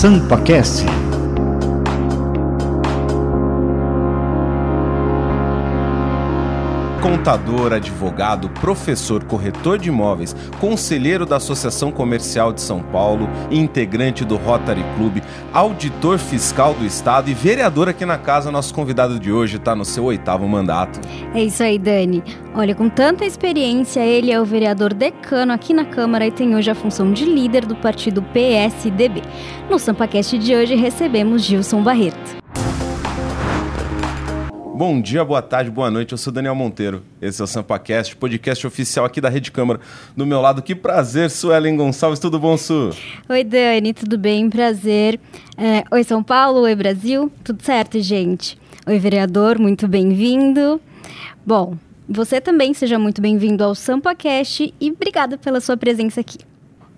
SampaCast. Contador, advogado, professor, corretor de imóveis, conselheiro da Associação Comercial de São Paulo, integrante do Rotary Club, auditor fiscal do Estado e vereador aqui na casa. Nosso convidado de hoje está no seu oitavo mandato. É isso aí, Dani. Olha, com tanta experiência, ele é o vereador decano aqui na Câmara e tem hoje a função de líder do partido PSDB. No SampaCast de hoje recebemos Gilson Barreto. Bom dia, boa tarde, boa noite. Eu sou Daniel Monteiro. Esse é o SampaCast, podcast oficial aqui da Rede Câmara. Do meu lado, que prazer, Suelen Gonçalves. Tudo bom, Su? Oi, Dani, tudo bem? Prazer. É, oi, São Paulo. Oi, Brasil. Tudo certo, gente? Oi, vereador, muito bem-vindo. Bom, você também seja muito bem-vindo ao SampaCast e obrigada pela sua presença aqui.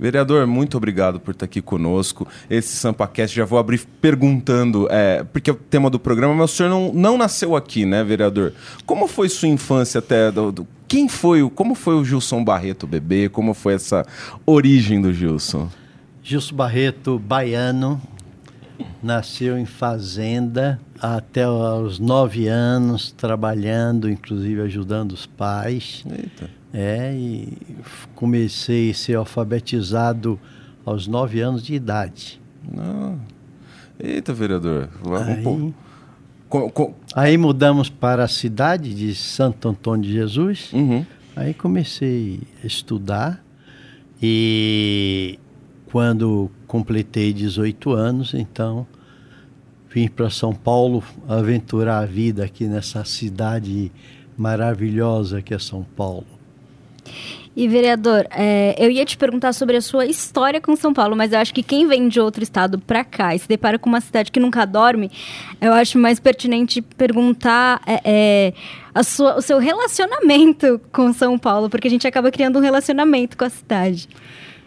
Vereador, muito obrigado por estar aqui conosco. Esse SampaCast já vou abrir perguntando, é, porque é o tema do programa, mas o senhor não, não nasceu aqui, né, vereador? Como foi sua infância até? Do, do, quem foi, como foi o Gilson Barreto bebê? Como foi essa origem do Gilson? Gilson Barreto, baiano, nasceu em fazenda até os nove anos, trabalhando, inclusive ajudando os pais. Eita é, e comecei a ser alfabetizado aos nove anos de idade. Não. Eita, vereador. Aí, um com, com... aí mudamos para a cidade de Santo Antônio de Jesus. Uhum. Aí comecei a estudar e quando completei 18 anos, então vim para São Paulo aventurar a vida aqui nessa cidade maravilhosa que é São Paulo. E, vereador, é, eu ia te perguntar sobre a sua história com São Paulo, mas eu acho que quem vem de outro estado para cá e se depara com uma cidade que nunca dorme, eu acho mais pertinente perguntar é, é, sua, o seu relacionamento com São Paulo, porque a gente acaba criando um relacionamento com a cidade.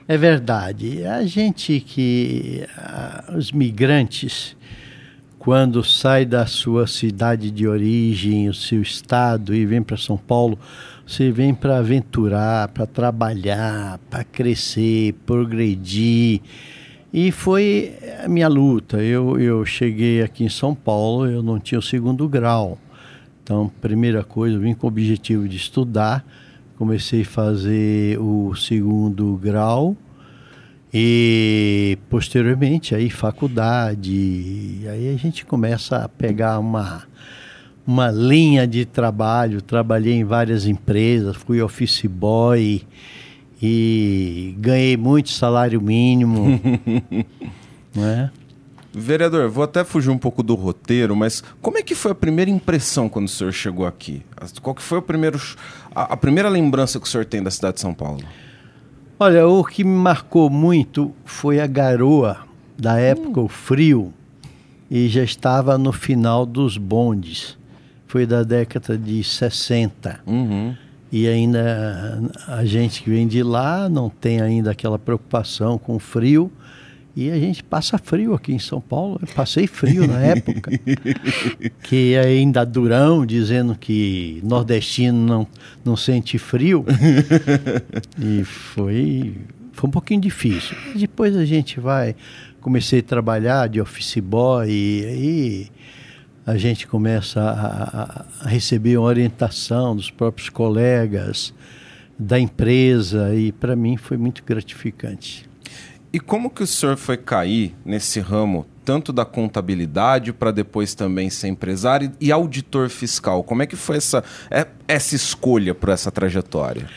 É verdade. A gente que. os migrantes, quando sai da sua cidade de origem, o seu estado e vem para São Paulo você vem para aventurar, para trabalhar, para crescer, progredir. E foi a minha luta. Eu, eu cheguei aqui em São Paulo, eu não tinha o segundo grau. Então, primeira coisa, eu vim com o objetivo de estudar. Comecei a fazer o segundo grau e posteriormente aí faculdade. Aí a gente começa a pegar uma uma linha de trabalho. Trabalhei em várias empresas, fui office boy e ganhei muito salário mínimo. né? Vereador, vou até fugir um pouco do roteiro, mas como é que foi a primeira impressão quando o senhor chegou aqui? Qual que foi o primeiro, a, a primeira lembrança que o senhor tem da cidade de São Paulo? Olha, o que me marcou muito foi a garoa da época, hum. o frio, e já estava no final dos bondes foi da década de 60. Uhum. E ainda a gente que vem de lá não tem ainda aquela preocupação com frio. E a gente passa frio aqui em São Paulo. Eu passei frio na época. que ainda durão, dizendo que nordestino não, não sente frio. e foi, foi um pouquinho difícil. Depois a gente vai. Comecei a trabalhar de office boy e aí a gente começa a, a receber uma orientação dos próprios colegas, da empresa, e para mim foi muito gratificante. E como que o senhor foi cair nesse ramo, tanto da contabilidade para depois também ser empresário e auditor fiscal? Como é que foi essa, é, essa escolha para essa trajetória?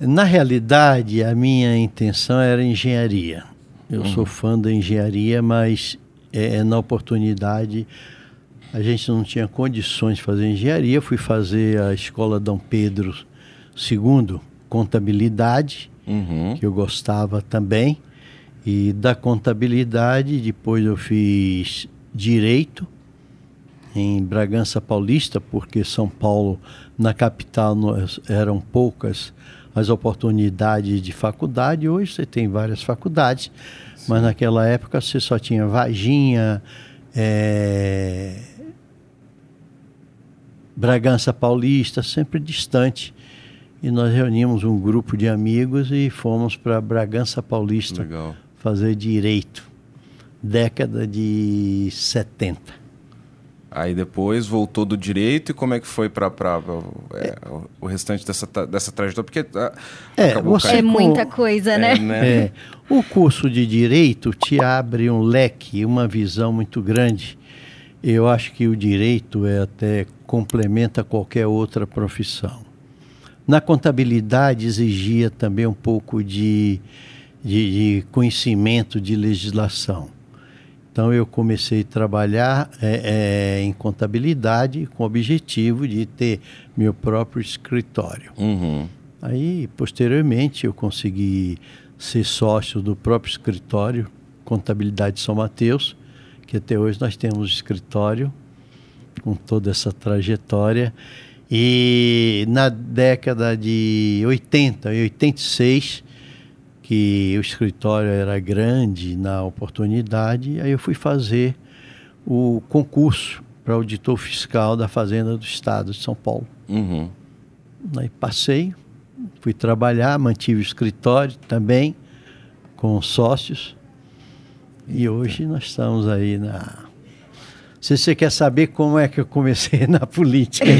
Na realidade, a minha intenção era engenharia. Eu uhum. sou fã da engenharia, mas é, na oportunidade a gente não tinha condições de fazer engenharia. Fui fazer a escola Dom Pedro II, contabilidade, uhum. que eu gostava também. E da contabilidade, depois eu fiz direito em Bragança Paulista, porque São Paulo, na capital, eram poucas as oportunidades de faculdade. Hoje você tem várias faculdades, Sim. mas naquela época você só tinha Varginha, é, Bragança Paulista, sempre distante. E nós reunimos um grupo de amigos e fomos para Bragança Paulista Legal. fazer direito. década de 70. Aí depois voltou do direito e como é que foi para é, o restante dessa, dessa trajetória? Porque ah, é, você é muita coisa, né? É, né? É. O curso de direito te abre um leque, uma visão muito grande. Eu acho que o direito é até complementa qualquer outra profissão. Na contabilidade exigia também um pouco de, de, de conhecimento de legislação então eu comecei a trabalhar é, é, em contabilidade com o objetivo de ter meu próprio escritório. Uhum. Aí, posteriormente, eu consegui ser sócio do próprio escritório Contabilidade São Mateus, que até hoje nós temos escritório com toda essa trajetória. E na década de 80 e 86, que o escritório era grande na oportunidade, aí eu fui fazer o concurso para auditor fiscal da Fazenda do Estado de São Paulo. Uhum. Aí passei, fui trabalhar, mantive o escritório também com sócios. E hoje nós estamos aí na se você quer saber como é que eu comecei na política.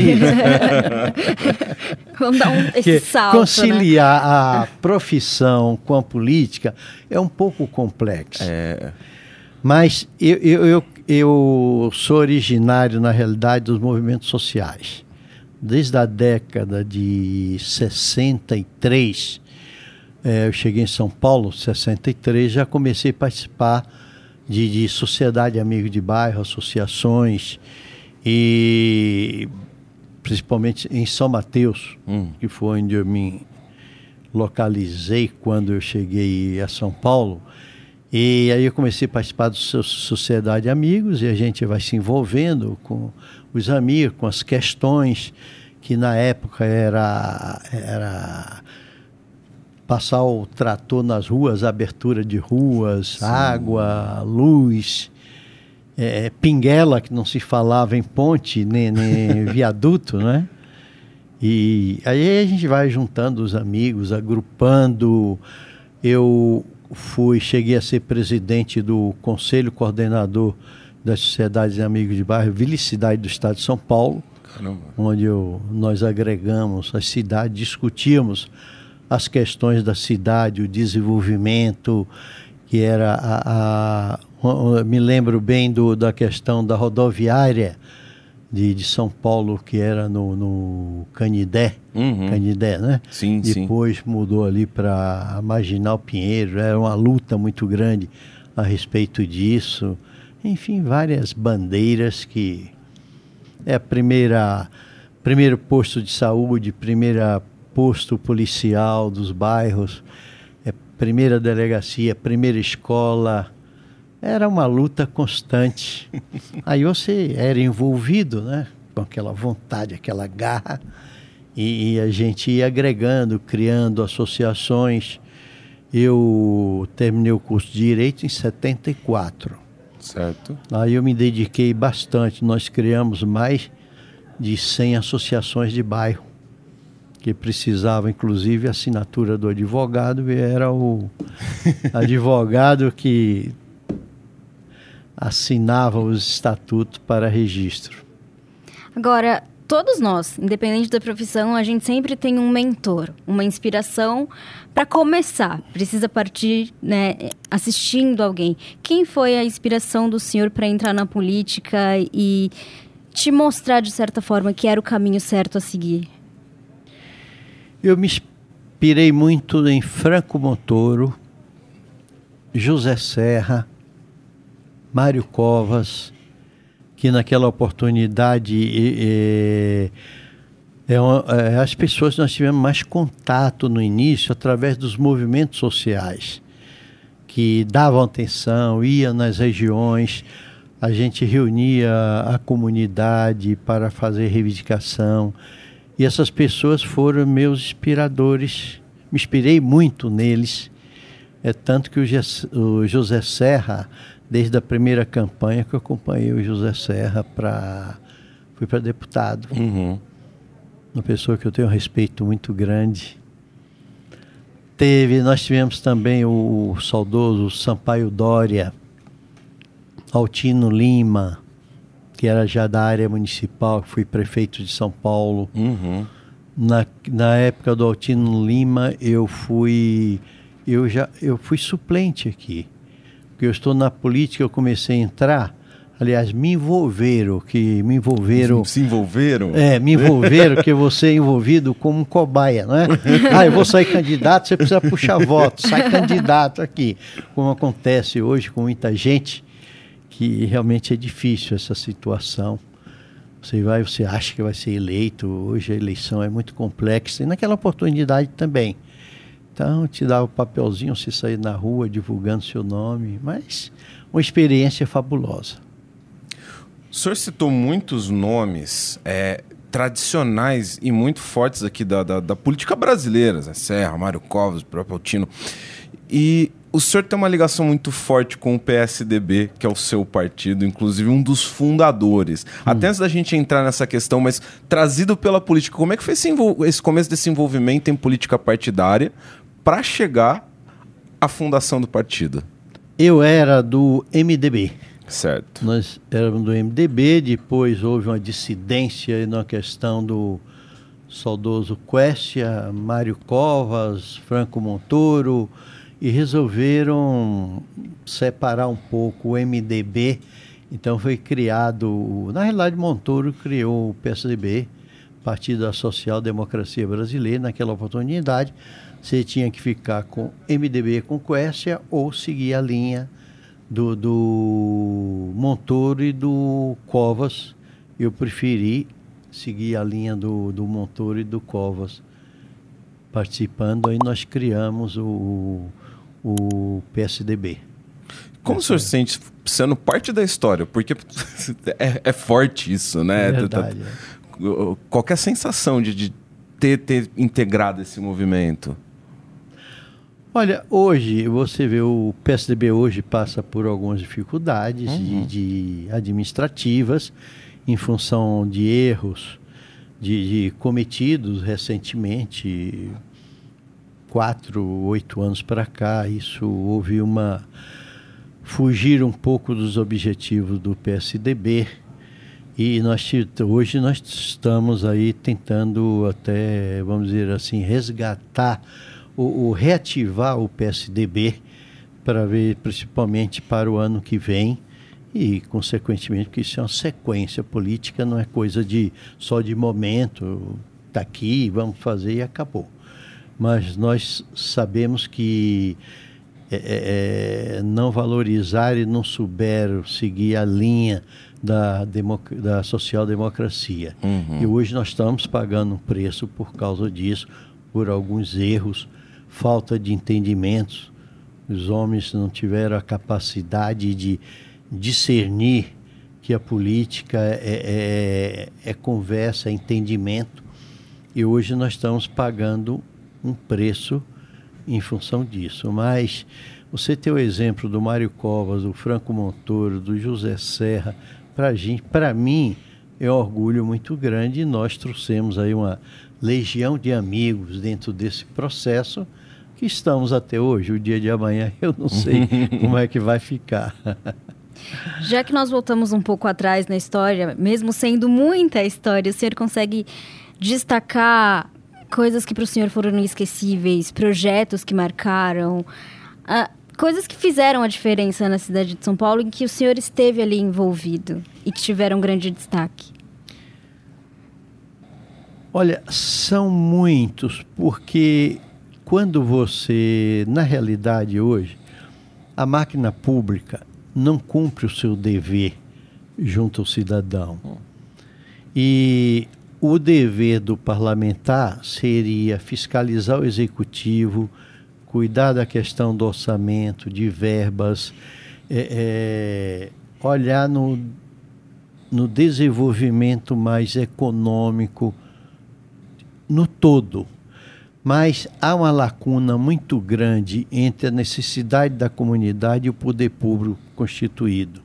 Vamos dar um, esse salto, né? Conciliar né? a profissão com a política é um pouco complexo. É. Mas eu, eu, eu, eu sou originário, na realidade, dos movimentos sociais. Desde a década de 63, é, eu cheguei em São Paulo, 63, já comecei a participar de, de sociedade amigo de bairro, associações e principalmente em São Mateus, hum. que foi onde eu me localizei quando eu cheguei a São Paulo. E aí eu comecei a participar do Sociedade Amigos e a gente vai se envolvendo com os amigos, com as questões que na época era, era passar o trator nas ruas, abertura de ruas, Sim. água, luz, é, pinguela, que não se falava em ponte, nem, nem viaduto, né? E aí a gente vai juntando os amigos, agrupando. Eu fui, cheguei a ser presidente do Conselho Coordenador das Sociedades de Amigos de Bairro, Vilicidade do Estado de São Paulo, Caramba. onde eu, nós agregamos as cidades, discutíamos as questões da cidade, o desenvolvimento, que era a, a me lembro bem do, da questão da rodoviária de, de São Paulo, que era no, no Canidé, uhum. Canidé, né? Sim, Depois sim. mudou ali para Marginal Pinheiro, era uma luta muito grande a respeito disso. Enfim, várias bandeiras que é a primeira primeiro posto de saúde, primeira posto policial dos bairros, é, primeira delegacia, primeira escola. Era uma luta constante. Aí você era envolvido, né? Com aquela vontade, aquela garra. E, e a gente ia agregando, criando associações. Eu terminei o curso de Direito em 74. Certo. Aí eu me dediquei bastante. Nós criamos mais de 100 associações de bairro que precisava inclusive a assinatura do advogado e era o advogado que assinava os estatutos para registro. Agora, todos nós, independente da profissão, a gente sempre tem um mentor, uma inspiração para começar. Precisa partir, né, assistindo alguém. Quem foi a inspiração do senhor para entrar na política e te mostrar de certa forma que era o caminho certo a seguir? Eu me inspirei muito em Franco Montoro, José Serra, Mário Covas, que naquela oportunidade é, é, é, as pessoas nós tivemos mais contato no início através dos movimentos sociais que davam atenção, iam nas regiões, a gente reunia a comunidade para fazer reivindicação e essas pessoas foram meus inspiradores. Me inspirei muito neles. É tanto que o, José Serra, desde a primeira campanha que eu acompanhei o José Serra para fui para deputado. Uhum. Uma pessoa que eu tenho um respeito muito grande. Teve, nós tivemos também o saudoso Sampaio Dória, Altino Lima, que era já da área municipal, fui prefeito de São Paulo. Uhum. Na, na época do Altino Lima, eu fui eu já eu fui suplente aqui. Porque eu estou na política, eu comecei a entrar aliás, me envolveram, que me envolveram. Se envolveram? É, me envolveram, que você é envolvido como um cobaia, não é? Ah, eu vou sair candidato, você precisa puxar voto, sai candidato aqui. Como acontece hoje com muita gente, que realmente é difícil essa situação. Você vai, você acha que vai ser eleito, hoje a eleição é muito complexa, e naquela oportunidade também. Então, te dá o papelzinho, você sair na rua divulgando seu nome, mas uma experiência fabulosa. O senhor citou muitos nomes é, tradicionais e muito fortes aqui da, da, da política brasileira, Zé Serra, Mário Covas, próprio Altino. E o senhor tem uma ligação muito forte com o PSDB, que é o seu partido, inclusive um dos fundadores. Hum. Até antes da gente entrar nessa questão, mas trazido pela política, como é que foi esse, esse começo desse envolvimento em política partidária para chegar à fundação do partido? Eu era do MDB. Certo. Nós éramos do MDB, depois houve uma dissidência na questão do saudoso Questia, Mário Covas, Franco Montoro, e resolveram separar um pouco o MDB. Então foi criado, na realidade Montoro criou o PSDB, Partido da Social Democracia Brasileira, naquela oportunidade. Você tinha que ficar com MDB com Questia ou seguir a linha do, do Montoro e do Covas. Eu preferi seguir a linha do, do Montoro e do Covas participando. Aí nós criamos o, o PSDB. Como o senhor se sente sendo parte da história? Porque é, é forte isso, né? É verdade, é. Qualquer sensação de, de ter, ter integrado esse movimento? Olha, hoje você vê o PSDB hoje passa por algumas dificuldades uhum. de, de, administrativas em função de erros de, de, cometidos recentemente, quatro, oito anos para cá. Isso houve uma fugir um pouco dos objetivos do PSDB e nós hoje nós estamos aí tentando até vamos dizer assim resgatar o, o reativar o PSDB para ver, principalmente para o ano que vem, e consequentemente porque isso é uma sequência política não é coisa de só de momento está aqui vamos fazer e acabou mas nós sabemos que é, é, é não valorizar e não souber seguir a linha da, da social-democracia uhum. e hoje nós estamos pagando um preço por causa disso por alguns erros falta de entendimentos. Os homens não tiveram a capacidade de discernir que a política é, é, é conversa, é entendimento. E hoje nós estamos pagando um preço em função disso. Mas você tem o exemplo do Mário Covas, do Franco Montoro, do José Serra, para mim é um orgulho muito grande e nós trouxemos aí uma legião de amigos dentro desse processo que estamos até hoje. O dia de amanhã eu não sei como é que vai ficar. Já que nós voltamos um pouco atrás na história, mesmo sendo muita história, o senhor consegue destacar coisas que para o senhor foram inesquecíveis, projetos que marcaram, uh, coisas que fizeram a diferença na cidade de São Paulo em que o senhor esteve ali envolvido e que tiveram grande destaque? Olha, são muitos, porque quando você, na realidade hoje, a máquina pública não cumpre o seu dever junto ao cidadão. E o dever do parlamentar seria fiscalizar o executivo, cuidar da questão do orçamento, de verbas, é, é, olhar no, no desenvolvimento mais econômico, no todo. Mas há uma lacuna muito grande entre a necessidade da comunidade e o poder público constituído.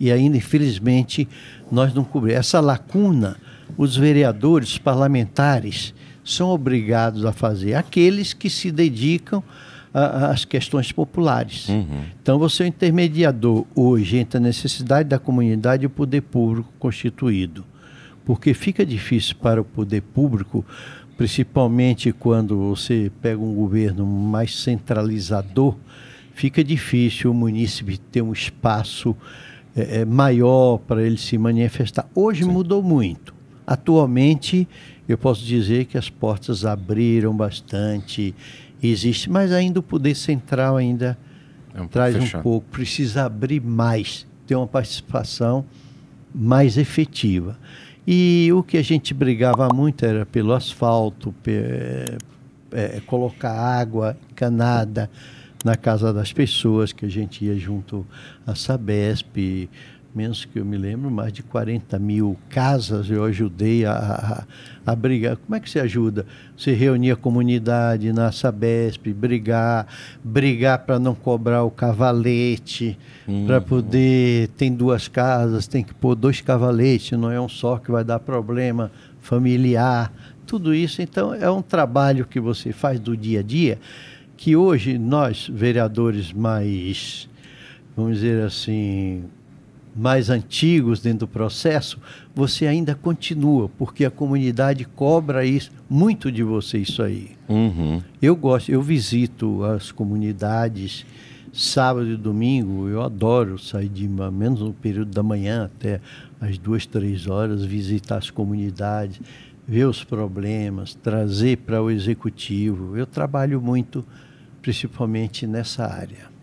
E ainda, infelizmente, nós não cobrimos. Essa lacuna, os vereadores, os parlamentares, são obrigados a fazer. Aqueles que se dedicam as questões populares. Uhum. Então, você é o intermediador hoje entre a necessidade da comunidade e o poder público constituído. Porque fica difícil para o poder público, principalmente quando você pega um governo mais centralizador, fica difícil o munícipe ter um espaço é, é, maior para ele se manifestar. Hoje Sim. mudou muito. Atualmente, eu posso dizer que as portas abriram bastante, existe, mas ainda o poder central ainda é um traz fechado. um pouco, precisa abrir mais, ter uma participação mais efetiva. E o que a gente brigava muito era pelo asfalto, é, é, colocar água encanada, na casa das pessoas, que a gente ia junto à Sabesp, menos que eu me lembro, mais de 40 mil casas eu ajudei a, a, a brigar. Como é que você ajuda? Você reunia a comunidade na Sabesp, brigar, brigar para não cobrar o cavalete, uhum. para poder. Tem duas casas, tem que pôr dois cavaletes, não é um só que vai dar problema familiar. Tudo isso, então, é um trabalho que você faz do dia a dia que hoje nós, vereadores mais, vamos dizer assim, mais antigos dentro do processo, você ainda continua, porque a comunidade cobra isso, muito de você isso aí. Uhum. Eu gosto, eu visito as comunidades sábado e domingo, eu adoro sair de menos no período da manhã até as duas, três horas, visitar as comunidades, ver os problemas, trazer para o executivo. Eu trabalho muito principalmente nessa área.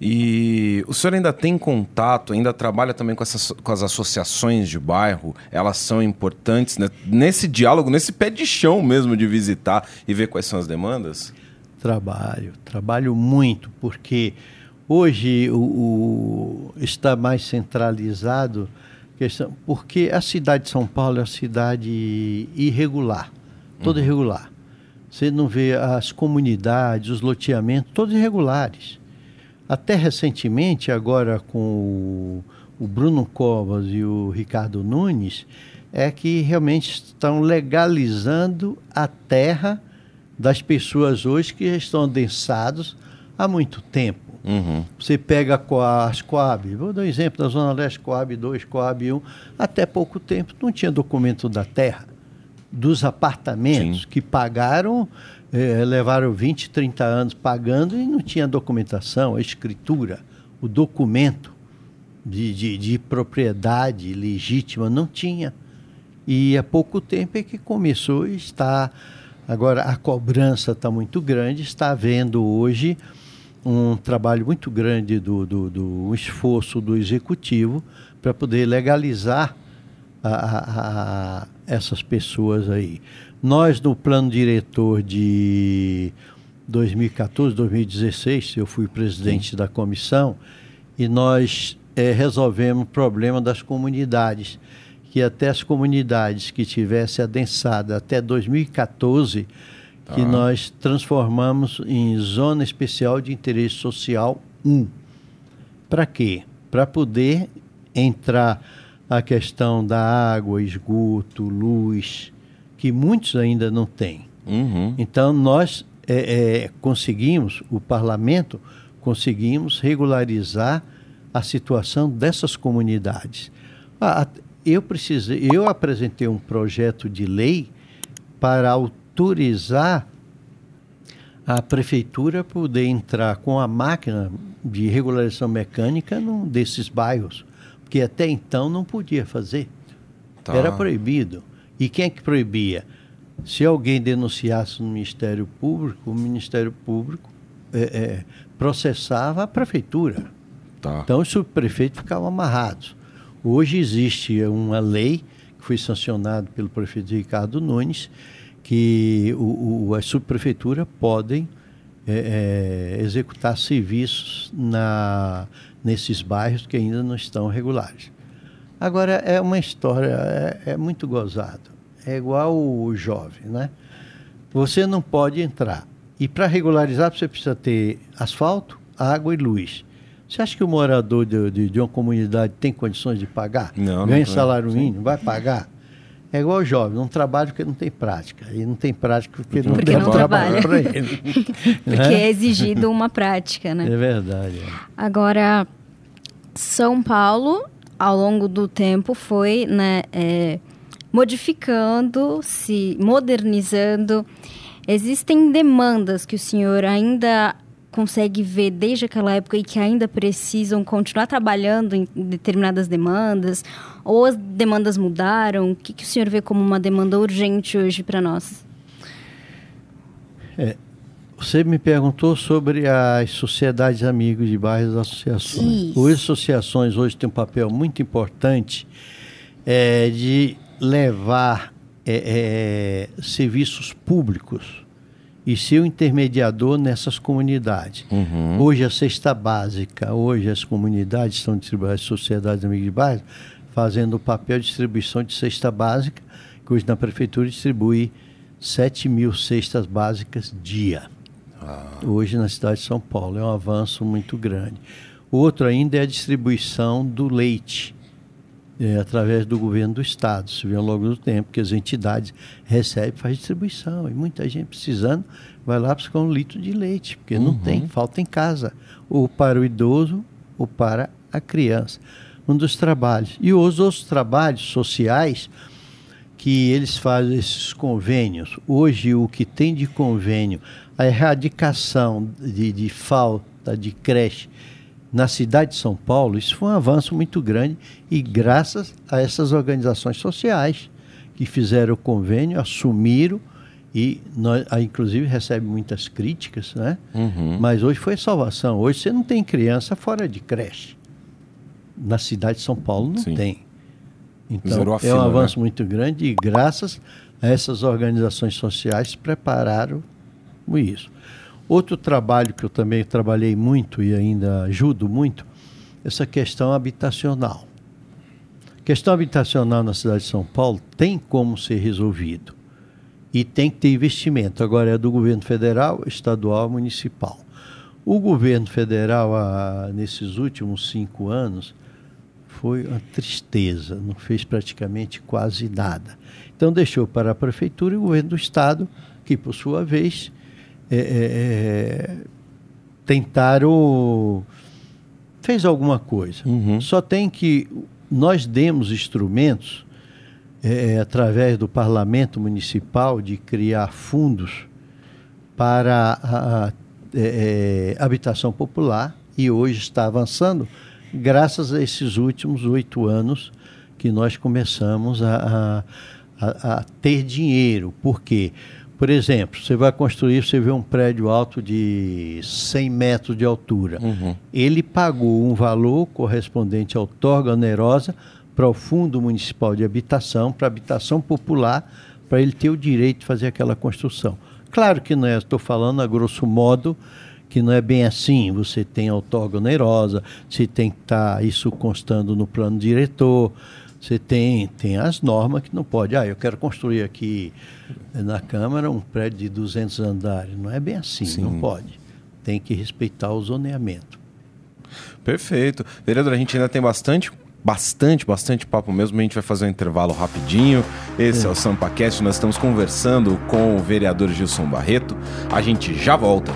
E o senhor ainda tem contato, ainda trabalha também com, essas, com as associações de bairro? Elas são importantes né? nesse diálogo, nesse pé de chão mesmo de visitar e ver quais são as demandas? Trabalho, trabalho muito, porque hoje o, o está mais centralizado, questão, porque a cidade de São Paulo é uma cidade irregular, toda uhum. irregular. Você não vê as comunidades, os loteamentos, todos irregulares. Até recentemente, agora com o, o Bruno Covas e o Ricardo Nunes, é que realmente estão legalizando a terra das pessoas hoje que estão adensados há muito tempo. Uhum. Você pega as Coab, vou dar um exemplo da Zona Leste, Coab 2, Coab 1, até pouco tempo não tinha documento da terra dos apartamentos Sim. que pagaram, eh, levaram 20, 30 anos pagando e não tinha documentação, a escritura, o documento de, de, de propriedade legítima, não tinha. E há pouco tempo é que começou e está. Agora a cobrança está muito grande, está havendo hoje um trabalho muito grande do, do, do esforço do executivo para poder legalizar a, a, a essas pessoas aí. Nós, no plano diretor de 2014, 2016, eu fui presidente Sim. da comissão e nós é, resolvemos o problema das comunidades, que até as comunidades que tivessem adensado até 2014, tá. que nós transformamos em Zona Especial de Interesse Social 1. Para quê? Para poder entrar a questão da água, esgoto, luz, que muitos ainda não têm. Uhum. Então, nós é, é, conseguimos, o parlamento, conseguimos regularizar a situação dessas comunidades. Ah, eu, precisei, eu apresentei um projeto de lei para autorizar a prefeitura poder entrar com a máquina de regularização mecânica num desses bairros que até então não podia fazer. Tá. Era proibido. E quem é que proibia? Se alguém denunciasse no Ministério Público, o Ministério Público é, é, processava a prefeitura. Tá. Então os subprefeitos ficavam amarrados. Hoje existe uma lei que foi sancionada pelo prefeito Ricardo Nunes, que o, o, as subprefeituras podem é, é executar serviços na nesses bairros que ainda não estão regulares. Agora, é uma história, é, é muito gozado. É igual o jovem, né? Você não pode entrar. E para regularizar, você precisa ter asfalto, água e luz. Você acha que o morador de, de, de uma comunidade tem condições de pagar? Não, Ganha não salário mínimo, vai pagar? É igual o jovem, não trabalha porque não tem prática. E não tem prática porque não porque tem não trabalho trabalha. para ele. Porque Né? é exigido uma prática, né? É verdade. é. Agora, São Paulo, ao longo do tempo, foi né, é, modificando, se modernizando. Existem demandas que o senhor ainda consegue ver desde aquela época e que ainda precisam continuar trabalhando em determinadas demandas? Ou as demandas mudaram? O que, que o senhor vê como uma demanda urgente hoje para nós? Você me perguntou sobre as sociedades amigos de bairros e associações. Isso. As associações hoje têm um papel muito importante é, de levar é, é, serviços públicos e ser o intermediador nessas comunidades. Hoje a cesta básica, hoje as comunidades estão distribuindo, as sociedades amigas de bairro, fazendo o papel de distribuição de cesta básica, que hoje na prefeitura distribui 7 mil cestas básicas dia hoje na cidade de São Paulo. É um avanço muito grande. Outro ainda é a distribuição do leite, é, através do governo do Estado. Se vê ao longo do tempo que as entidades recebem faz distribuição. E muita gente precisando vai lá buscar um litro de leite, porque não tem, falta em casa. Ou para o idoso ou para a criança. Um dos trabalhos. E os outros trabalhos sociais que eles fazem esses convênios. Hoje, o que tem de convênio, a erradicação de, de falta de creche na cidade de São Paulo, isso foi um avanço muito grande e graças a essas organizações sociais que fizeram o convênio, assumiram e nós, inclusive recebe muitas críticas, né? Mas hoje foi salvação. Hoje você não tem criança fora de creche. Na cidade de São Paulo não Sim. tem. Então, Zerou a é fila, um avanço né? muito grande e graças a essas organizações sociais prepararam isso. Outro trabalho que eu também trabalhei muito e ainda ajudo muito, essa questão habitacional. A questão habitacional na cidade de São Paulo tem como ser resolvido e tem que ter investimento. Agora é do governo federal, estadual, municipal. O governo federal, ah, nesses últimos cinco anos, foi uma tristeza, não fez praticamente quase nada. Então deixou para a prefeitura e o governo do estado, que por sua vez é, é, é, tentaram fez alguma coisa. Uhum. Só tem que nós demos instrumentos é, através do parlamento municipal de criar fundos para a, a- é, habitação popular e hoje está avançando graças a esses últimos oito anos que nós começamos a, a- a- a ter dinheiro. Por quê? Por exemplo, você vai construir, você vê um prédio alto de 100 metros de altura. Ele pagou um valor correspondente à outorga onerosa para o Fundo Municipal de Habitação, para a habitação popular, para ele ter o direito de fazer aquela construção. Claro que não é, estou falando a grosso modo, que não é bem assim. Você tem a outorga onerosa, você tem que estar isso constando no plano diretor, você tem, tem as normas que não pode. Ah, eu quero construir aqui eh, na Câmara um prédio de 200 andares. Não é bem assim, não pode. Tem que respeitar o zoneamento. Perfeito. Vereador, a gente ainda tem bastante, bastante, bastante papo mesmo. A gente vai fazer um intervalo rapidinho. Esse é, o SampaCast. Nós estamos conversando com o vereador Gilson Barreto. A gente já volta.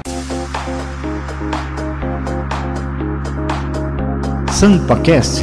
SampaCast.